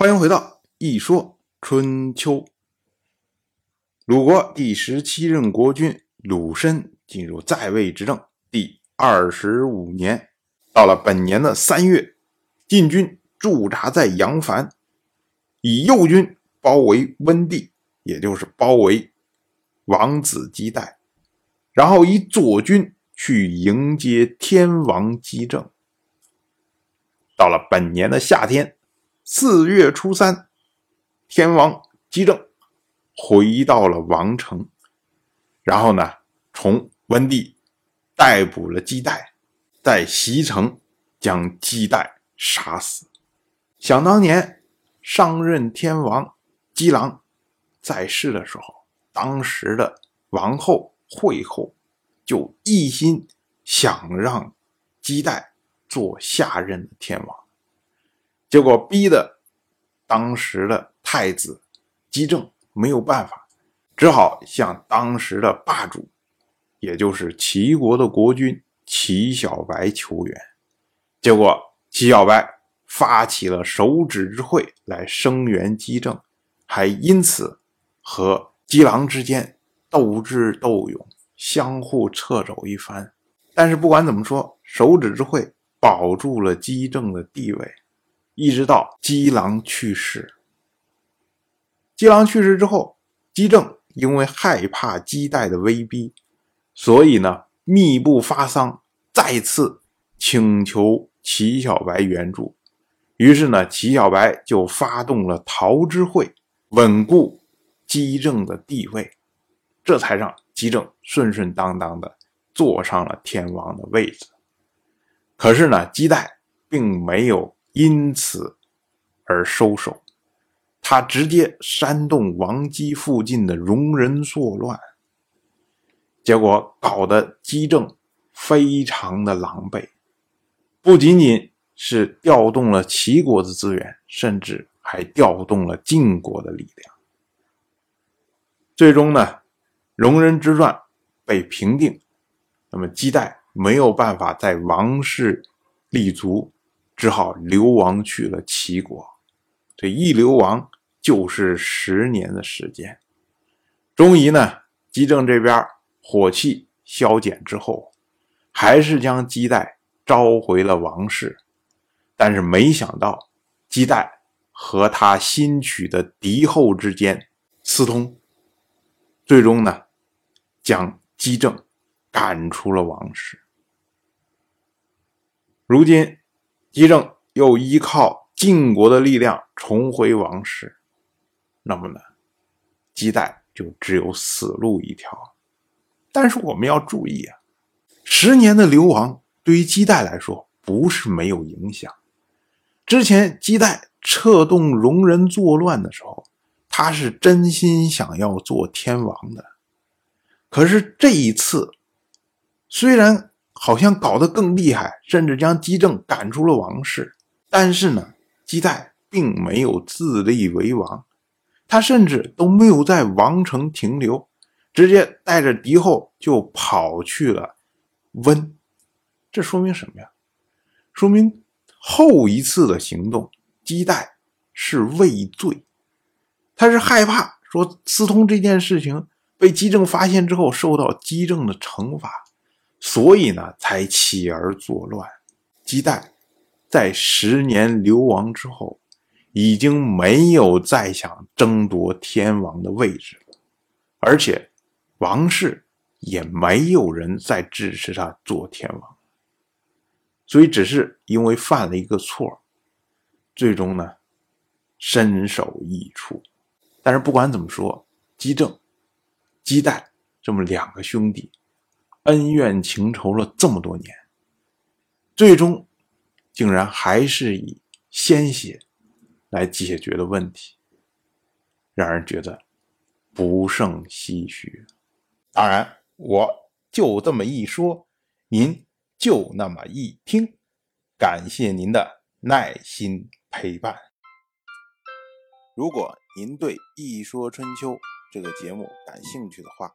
欢迎回到《一说春秋》。鲁国第十七任国君鲁申进入在位执政第二十五年，到了本年的三月，晋军驻扎在阳樊，以右军包围温地，也就是包围王子姬代，然后以左军去迎接天王姬政。到了本年的夏天。四月初三，天王姬政回到了王城，然后呢，从温帝逮捕了姬代，在西城将姬代杀死。想当年，上任天王姬郎在世的时候，当时的王后惠后就一心想让姬代做下任的天王。结果逼的当时的太子姬政没有办法，只好向当时的霸主，也就是齐国的国君齐小白求援。结果齐小白发起了手指之会来声援姬政，还因此和姬狼之间斗智斗勇，相互掣肘一番。但是不管怎么说，手指之会保住了姬政的地位。一直到姬郎去世，姬郎去世之后，姬政因为害怕姬代的威逼，所以呢，密不发丧，再次请求齐小白援助。于是呢，齐小白就发动了桃之会，稳固姬政的地位，这才让姬政顺顺当当的坐上了天王的位置。可是呢，姬代并没有。因此而收手，他直接煽动王姬附近的戎人作乱，结果搞得姬政非常的狼狈，不仅仅是调动了齐国的资源，甚至还调动了晋国的力量。最终呢，戎人之乱被平定，那么姬代没有办法在王室立足。只好流亡去了齐国，这一流亡就是十年的时间。终于呢，姬政这边火气消减之后，还是将姬代召回了王室。但是没想到，姬代和他新娶的嫡后之间私通，最终呢，将姬政赶出了王室。如今。姬政又依靠晋国的力量重回王室，那么呢，姬代就只有死路一条。但是我们要注意啊，十年的流亡对于姬代来说不是没有影响。之前姬代策动戎人作乱的时候，他是真心想要做天王的。可是这一次，虽然。好像搞得更厉害，甚至将姬政赶出了王室。但是呢，姬代并没有自立为王，他甚至都没有在王城停留，直接带着敌后就跑去了温。这说明什么呀？说明后一次的行动，姬代是畏罪，他是害怕说私通这件事情被姬政发现之后受到姬政的惩罚。所以呢，才起而作乱。姬旦在十年流亡之后，已经没有再想争夺天王的位置了，而且王室也没有人再支持他做天王，所以只是因为犯了一个错，最终呢，身首异处。但是不管怎么说，姬政、姬旦这么两个兄弟。恩怨情仇了这么多年，最终竟然还是以鲜血来解决的问题，让人觉得不胜唏嘘。当然，我就这么一说，您就那么一听，感谢您的耐心陪伴。如果您对《一说春秋》这个节目感兴趣的话，